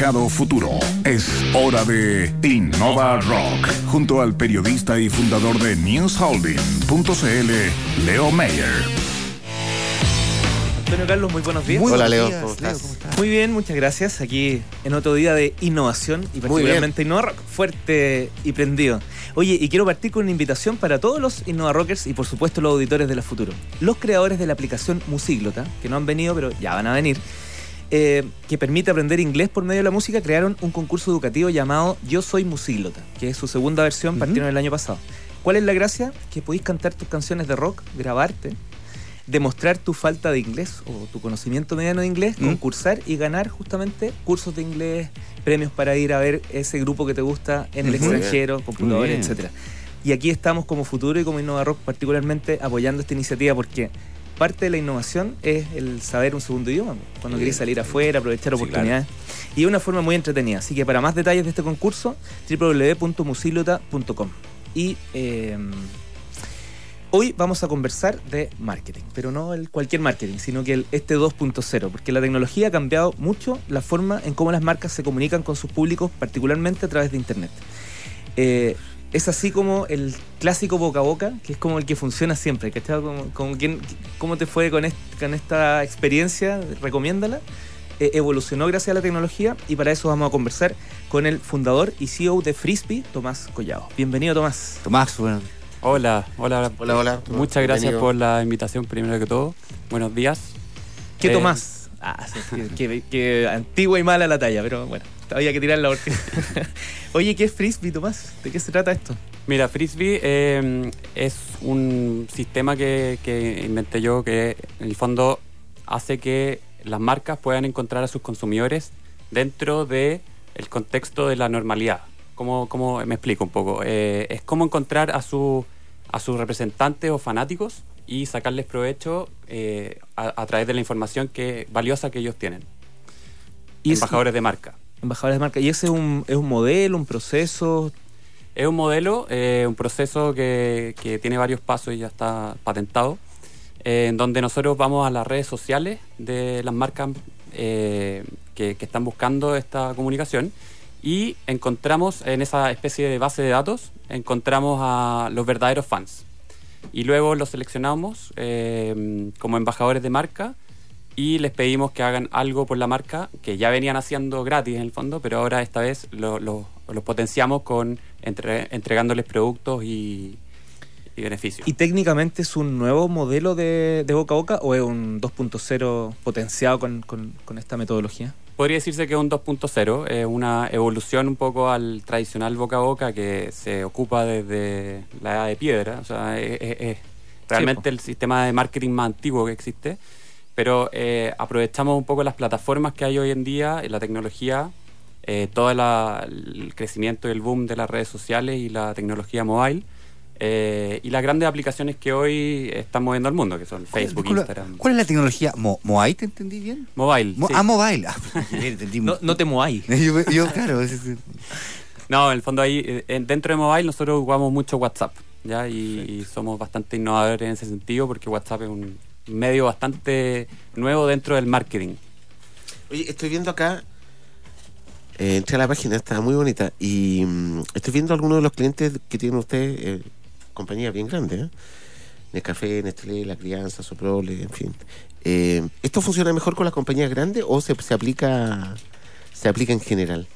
Mercado Futuro. Es hora de Innova Rock. Junto al periodista y fundador de NewsHolding.cl, Leo Mayer. Antonio Carlos, muy buenos días. Muy Hola, buenos Leo, días, ¿cómo estás? Muy bien, muchas gracias. Aquí en otro día de innovación y particularmente Innova Rock, fuerte y prendido. Oye, y quiero partir con una invitación para todos los Innova Rockers y por supuesto los auditores de la Futuro. Los creadores de la aplicación Musíglota, que no han venido pero ya van a venir, eh, que permite aprender inglés por medio de la música, crearon un concurso educativo llamado Yo Soy Musíglota, que es su segunda versión, Ujú. partieron el año pasado. ¿Cuál es la gracia? Que podéis cantar tus canciones de rock, grabarte, demostrar tu falta de inglés o tu conocimiento mediano de inglés, Mm. concursar y ganar justamente cursos de inglés, premios para ir a ver ese grupo que te gusta en el extranjero, computadores, etcétera. Y aquí estamos como Futuro y como Innova Rock particularmente apoyando esta iniciativa porque parte de la innovación es el saber un segundo idioma. Cuando bien. salir afuera, aprovechar Sí, oportunidades. Y de una forma muy entretenida. Así que para más detalles de este concurso, www.musilota.com. Y eh, hoy vamos a conversar de marketing, pero no el cualquier marketing, sino que el este 2.0, porque la tecnología ha cambiado mucho la forma en cómo las marcas se comunican con sus públicos, particularmente a través de Internet. Eh, es así como el clásico boca a boca, que es como el que funciona siempre. ¿cachai? Como, como quien- ¿Cómo te fue con, con esta experiencia? Recomiéndala. Eh, evolucionó gracias a la tecnología y para eso vamos a conversar con el fundador y CEO de Frisbee, Tomás Collado. Bienvenido, Tomás. Tomás, bueno, Hola, hola. Hola, hola. Muchas gracias Bienvenido. por la invitación, primero que todo. Buenos días. ¿Qué Eh, Tomás? Ah, sí, que, que- que antigua y mala la talla, pero bueno, había que tirarla porque... Oye, ¿qué es Frisbee, Tomás? ¿De qué se trata esto? Mira, Frisbee eh, es un sistema que, que inventé yo que en el fondo hace que las marcas puedan encontrar a sus consumidores dentro de el contexto de la normalidad. ¿Cómo, cómo me explico un poco? Eh, es como encontrar a, su, a sus representantes o fanáticos y sacarles provecho eh, a, a través de la información que, valiosa que ellos tienen. Y Embajadores de marca. Embajadores de marca. ¿Y ese es un, es un modelo, un proceso? Es un modelo, eh, un proceso que, que tiene varios pasos y ya está patentado, eh, en donde nosotros vamos a las redes sociales de las marcas eh, que, que están buscando esta comunicación y encontramos en esa especie de base de datos, encontramos a los verdaderos fans. Y luego los seleccionamos como embajadores de marca y les pedimos que hagan algo por la marca que ya venían haciendo gratis en el fondo, pero ahora esta vez lo- lo- los potenciamos con entre- entregándoles productos y, y beneficios. ¿Y técnicamente es un nuevo modelo de, de boca a boca o es un 2.0 potenciado con, con- con esta metodología? Podría decirse que es un 2.0, es una evolución un poco al tradicional boca a boca que se ocupa desde la edad de piedra, o sea, es, es- es realmente el sistema de marketing más antiguo que existe, pero eh, aprovechamos un poco las plataformas que hay hoy en día, y la tecnología, eh, todo la- el crecimiento y el boom de las redes sociales y la tecnología mobile, eh, y las grandes aplicaciones que hoy están moviendo al mundo, que son Facebook, disculpa, Instagram. ¿Cuál es la tecnología? Mo ¿Moai te entendí bien? Mobile. Mo- sí. Ah, mobile. Ah. No, no te moáis. yo, yo, claro. es- es- No, en el fondo ahí, eh, en- dentro de mobile nosotros jugamos mucho WhatsApp, ¿ya? Y, y somos bastante innovadores en ese sentido porque WhatsApp es un medio bastante nuevo dentro del marketing. Oye, estoy viendo acá. eh, entré a la página, está muy bonita. Y mm, estoy viendo algunos de los clientes que tienen ustedes, eh, compañías bien grandes, ¿eh? Nescafé, Nestlé, La Crianza, Soprole, en fin. Eh, ¿Esto funciona mejor con las compañías grandes o se, se aplica se aplica en general?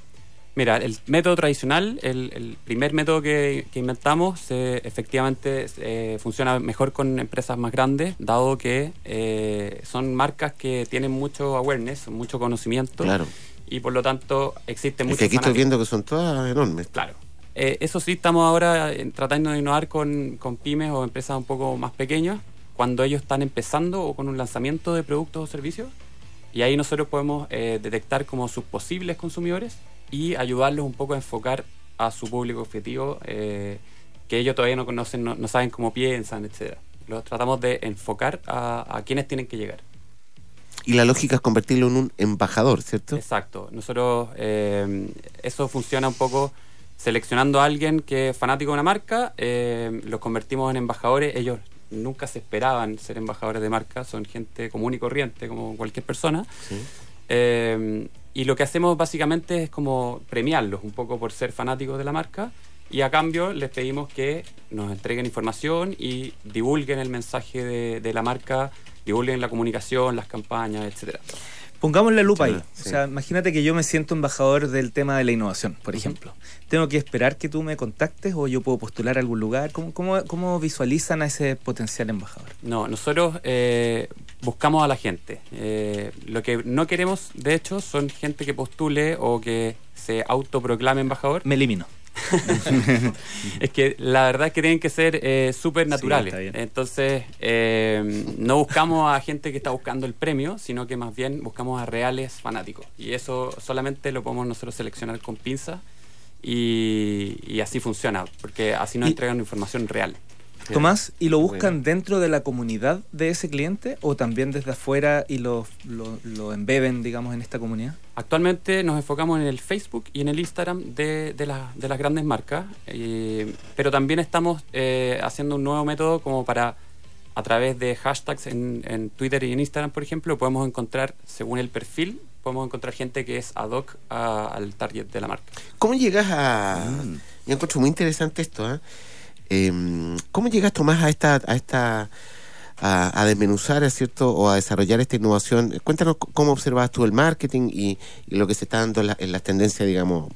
Mira, el método tradicional, el, el primer método que, que inventamos, eh, efectivamente eh, funciona mejor con empresas más grandes, dado que eh, son marcas que tienen mucho awareness, mucho conocimiento, Claro. y por lo tanto existe Es mucho que aquí estoy viendo que son todas enormes. Claro. Eh, eso sí, estamos ahora eh, tratando de innovar con, con pymes o empresas un poco más pequeñas, cuando ellos están empezando o con un lanzamiento de productos o servicios. Y ahí nosotros podemos detectar como sus posibles consumidores y ayudarlos un poco a enfocar a su público objetivo eh, que ellos todavía no conocen, no, no saben cómo piensan, etcétera. Los tratamos de enfocar a, a quienes tienen que llegar. Y la lógica es convertirlo en un embajador, ¿cierto? Exacto. Nosotros, eh, eso funciona un poco seleccionando a alguien que es fanático de una marca, eh, los convertimos en embajadores. Ellos nunca se esperaban ser embajadores de marca, son gente común y corriente, como cualquier persona. Sí. Eh, y lo que hacemos básicamente es como premiarlos un poco por ser fanáticos de la marca y a cambio les pedimos que nos entreguen información y divulguen el mensaje de, de la marca, divulguen la comunicación, las campañas, etcétera. Pongamos la lupa ahí. sí. O sea, imagínate que yo me siento embajador del tema de la innovación, por ejemplo. ¿Tengo que esperar que tú me contactes o yo puedo postular a algún lugar? ¿Cómo, cómo, cómo visualizan a ese potencial embajador? No, nosotros eh, buscamos a la gente. Eh, lo que no queremos, de hecho, son gente que postule o que se autoproclame embajador. Me elimino. Es que la verdad es que tienen que ser eh, súper naturales. Entonces, eh, no buscamos a gente que está buscando el premio, sino que más bien buscamos a reales fanáticos. Y eso solamente lo podemos nosotros seleccionar con pinzas y, y así funciona, porque así nos Y- entregan información real. Tomás, ¿y lo buscan Bueno. dentro de la comunidad de ese cliente o también desde afuera y lo, lo, lo embeben, digamos, en esta comunidad? Actualmente nos enfocamos en el Facebook y en el Instagram de, de, la- de las grandes marcas, eh, pero también estamos eh, haciendo un nuevo método como para, a través de hashtags en, en Twitter y en Instagram, por ejemplo, podemos encontrar, según el perfil, podemos encontrar gente que es ad hoc a- al target de la marca. ¿Cómo llegas a.? Mm. Yo encuentro muy interesante esto, ¿ah? Em, ¿Cómo llegas, Tomás, a esta. A esta a, a desmenuzar, ¿es cierto? O a desarrollar esta innovación. Cuéntanos cómo observas tú el marketing y, lo que se está dando en, la- en las tendencias, digamos,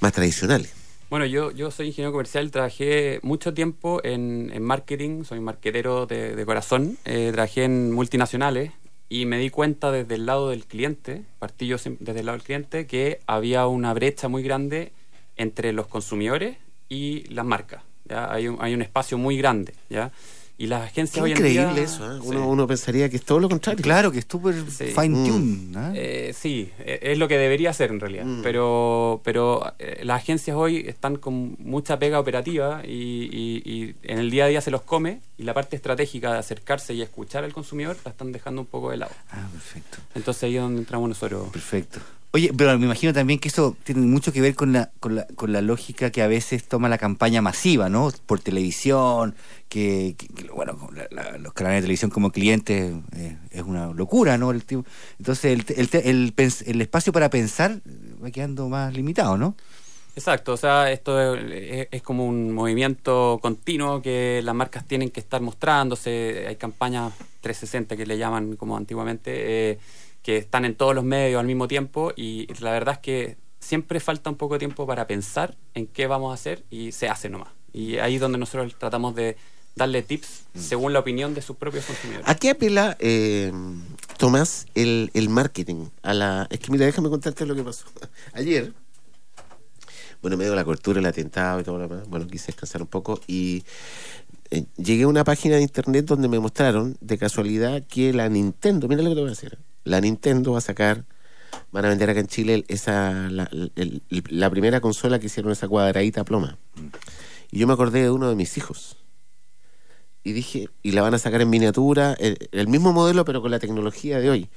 más tradicionales. Bueno, yo, yo soy ingeniero comercial, trabajé mucho tiempo en, marketing, soy marquetero de, corazón, eh, trabajé en multinacionales y me di cuenta desde el lado del cliente, partí yo desde el lado del cliente, que había una brecha muy grande entre los consumidores y las marcas. ¿Ya? Hay, un, hay un espacio muy grande. ¿ya? Y las agencias Qué hoy en día... eso, sí. uno, uno pensaría que es todo lo contrario. Claro, que es súper Sí. fine tune. ¿ah? Eh, sí, eh, es lo que debería ser en realidad. Mm. Pero, pero eh, las agencias hoy están con mucha pega operativa y, y- y en el día a día se los come y la parte estratégica de acercarse y escuchar al consumidor la están dejando un poco de lado. Ah, perfecto. Entonces ahí es donde entramos nosotros. Perfecto. Oye, pero me imagino también que eso tiene mucho que ver con la, con la, con la lógica que a veces toma la campaña masiva, ¿no? Por televisión, que, que- que, bueno, la- la- los canales de televisión como clientes eh, es una locura, ¿no? El tipo- entonces el, el, el el espacio para pensar va quedando más limitado, ¿no? Exacto, o sea, esto es, es- es como un movimiento continuo que las marcas tienen que estar mostrándose. Hay campañas 360 que le llaman como antiguamente, eh, que están en todos los medios al mismo tiempo y la verdad es que siempre falta un poco de tiempo para pensar en qué vamos a hacer y se hace nomás. Y ahí es donde nosotros tratamos de darle tips según la opinión de sus propios consumidores. ¿A qué apela, eh, Tomás, el, el marketing? A la... Es que mira, déjame contarte lo que pasó. Ayer, bueno, me dio la cobertura, el atentado y todo lo demás. Bueno, quise descansar un poco y eh, llegué a una página de internet donde me mostraron de casualidad que la Nintendo, mira lo que te voy a decir, la Nintendo va a sacar, van a vender acá en Chile esa, la, el- el- la primera consola que hicieron esa cuadradita ploma. Y yo me acordé de uno de mis hijos. Y dije, y la van a sacar en miniatura, el, el mismo modelo pero con la tecnología de hoy.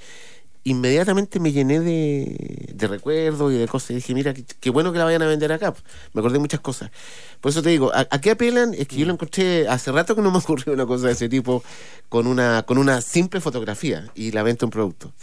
Inmediatamente me llené de, de recuerdos y de cosas. Y dije, mira, qué, bueno que la vayan a vender acá. Me acordé de muchas cosas. Por eso te digo, ¿a, a qué apelan? Es que yo lo encontré hace rato que no me ocurrió una cosa de ese tipo con una, con una simple fotografía y la venta de un producto.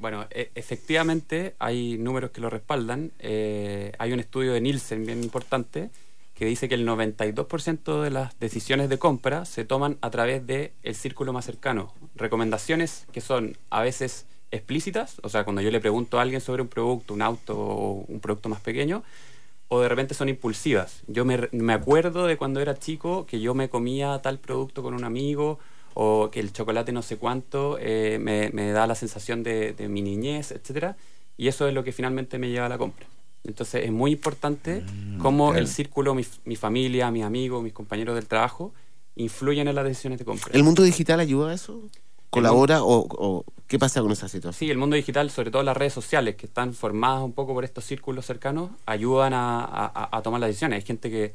Bueno, e- efectivamente hay números que lo respaldan. Eh, hay un estudio de Nielsen bien importante que dice que el 92% de las decisiones de compra se toman a través del el círculo más cercano. Recomendaciones que son a veces explícitas, o sea, cuando yo le pregunto a alguien sobre un producto, un auto o un producto más pequeño, o de repente son impulsivas. Yo me, me acuerdo de cuando era chico que yo me comía tal producto con un amigo o que el chocolate no sé cuánto eh, me, me da la sensación de, de mi niñez, etcétera Y eso es lo que finalmente me lleva a la compra. Entonces es muy importante cómo claro. el círculo, mi, mi familia, mis amigos, mis compañeros del trabajo, influyen en las decisiones de compra. ¿El mundo digital ayuda a eso? ¿Colabora o, o qué pasa con esa situación? Sí, el mundo digital, sobre todo las redes sociales, que están formadas un poco por estos círculos cercanos, ayudan a, a- a tomar las decisiones. Hay gente que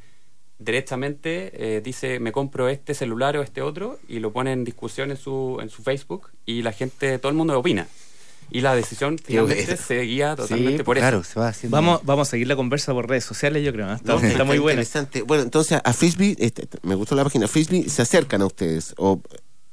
directamente eh, dice, me compro este celular o este otro, y lo pone en discusión en su, en su Facebook, y la gente, todo el mundo opina. Y la decisión finalmente se guía totalmente Sí, por claro, eso. se va haciendo. Vamos, vamos a seguir la conversa por redes sociales, yo creo. ¿no? Está, No, está muy buena. interesante. Bueno, entonces a Frisbee, este, me gustó la página, Frisbee se acercan a ustedes o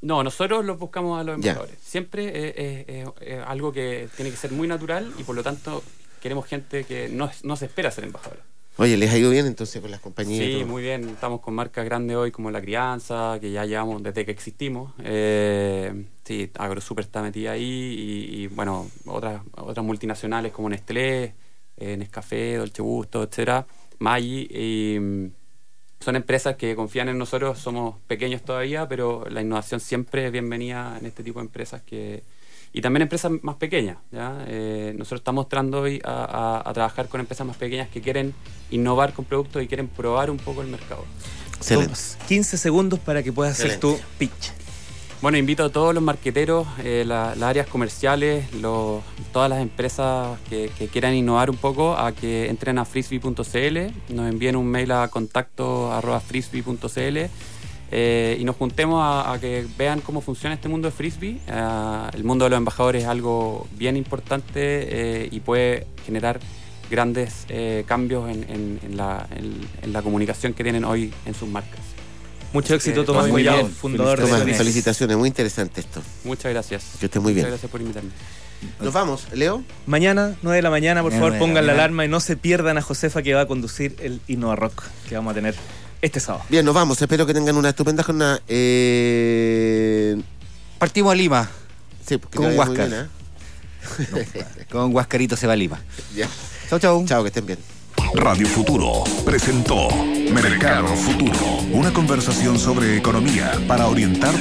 No, nosotros los buscamos a los Ya. embajadores. Siempre eh, eh, eh, eh, algo que tiene que ser muy natural y por lo tanto queremos gente que no, es- no se espera ser embajadora. Oye, ¿les ha ido bien entonces con las compañías? Sí, muy bien. Estamos con marcas grandes hoy como La Crianza, que ya llevamos desde que existimos. Eh, sí, AgroSuper está metida ahí y, y, bueno, otras, otras multinacionales como Nestlé, eh, Nescafé, Dolce Gusto, etcétera, Maggi. Y, mm, son empresas que confían en nosotros, somos pequeños todavía, pero la innovación siempre es bienvenida en este tipo de empresas que y también empresas más pequeñas. ¿ya? Eh, nosotros estamos mostrando hoy a, a- a trabajar con empresas más pequeñas que quieren innovar con productos y quieren probar un poco el mercado. Excelente. Tomas 15 segundos para que puedas hacer tu Excelente. pitch. Bueno, invito a todos los marqueteros, eh, la- las áreas comerciales, todas las empresas que, quieran innovar un poco a que entren a frisbee.cl, nos envíen un mail a contacto arroba eh, y nos juntemos a, que vean cómo funciona este mundo de frisbee. Eh, el mundo de los embajadores es algo bien importante eh, y puede generar grandes cambios en la comunicación que tienen hoy en sus marcas. Mucho éxito, que Tomás muy Collado, bien. fundador de Tomás, felicitaciones, muy interesante esto. Muchas gracias. Que esté muy bien. Muchas gracias por invitarme. Nos vamos, Leo. Mañana, 9 de la mañana, por Mañana, favor, 9 de la pongan la alarma y no se pierdan a Josefa que va a conducir el Innova Rock que vamos a tener este sábado. Bien, nos vamos. Espero que tengan una estupenda jornada. Eh... Partimos a Lima. Sí, porque Con Huáscar. ¿eh? Con Huascarito se va a Lima. Ya. Chau, chau. Chao, que estén bien. Radio Futuro presentó Mercado Futuro, una conversación sobre economía para orientar